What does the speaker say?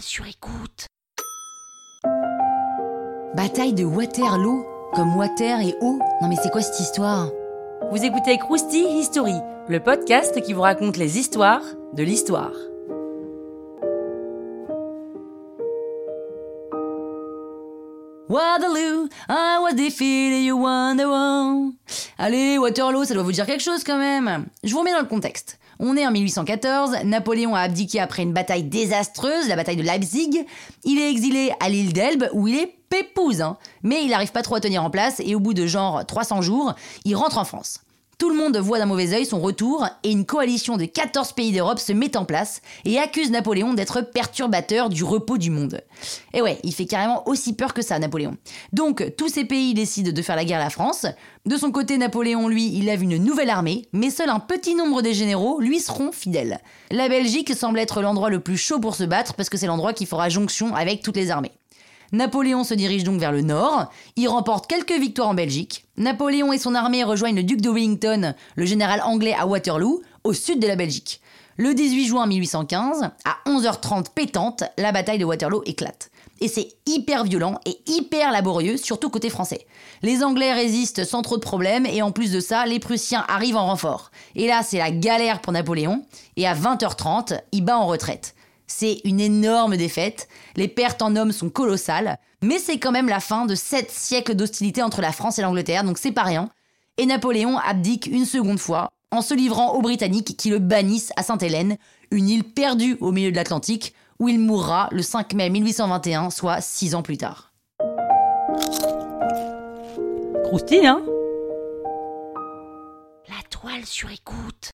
sur écoute. Bataille de Waterloo Comme water et eau Non mais c'est quoi cette histoire? Vous écoutez Krusty History, le podcast qui vous raconte les histoires de l'histoire. Waterloo, I was defeated, you won the war. Allez, Waterloo, ça doit vous dire quelque chose quand même. Je vous remets dans le contexte. On est en 1814, Napoléon a abdiqué après une bataille désastreuse, la bataille de Leipzig. Il est exilé à l'île d'Elbe où il est pépouze, hein. mais il n'arrive pas trop à tenir en place et au bout de genre 300 jours, il rentre en France. Tout le monde voit d'un mauvais œil son retour et une coalition de 14 pays d'Europe se met en place et accuse Napoléon d'être perturbateur du repos du monde. Et ouais, il fait carrément aussi peur que ça, Napoléon. Donc, tous ces pays décident de faire la guerre à la France. De son côté, Napoléon, lui, il lève une nouvelle armée, mais seul un petit nombre des généraux lui seront fidèles. La Belgique semble être l'endroit le plus chaud pour se battre parce que c'est l'endroit qui fera jonction avec toutes les armées. Napoléon se dirige donc vers le nord, il remporte quelques victoires en Belgique. Napoléon et son armée rejoignent le duc de Wellington, le général anglais à Waterloo, au sud de la Belgique. Le 18 juin 1815, à 11h30 pétante, la bataille de Waterloo éclate. Et c'est hyper violent et hyper laborieux, surtout côté français. Les Anglais résistent sans trop de problèmes et en plus de ça, les Prussiens arrivent en renfort. Et là, c'est la galère pour Napoléon. Et à 20h30, il bat en retraite. C'est une énorme défaite, les pertes en hommes sont colossales, mais c'est quand même la fin de sept siècles d'hostilité entre la France et l'Angleterre, donc c'est pas rien. Et Napoléon abdique une seconde fois, en se livrant aux Britanniques qui le bannissent à Sainte-Hélène, une île perdue au milieu de l'Atlantique, où il mourra le 5 mai 1821, soit six ans plus tard. Croustille, hein? La toile sur écoute.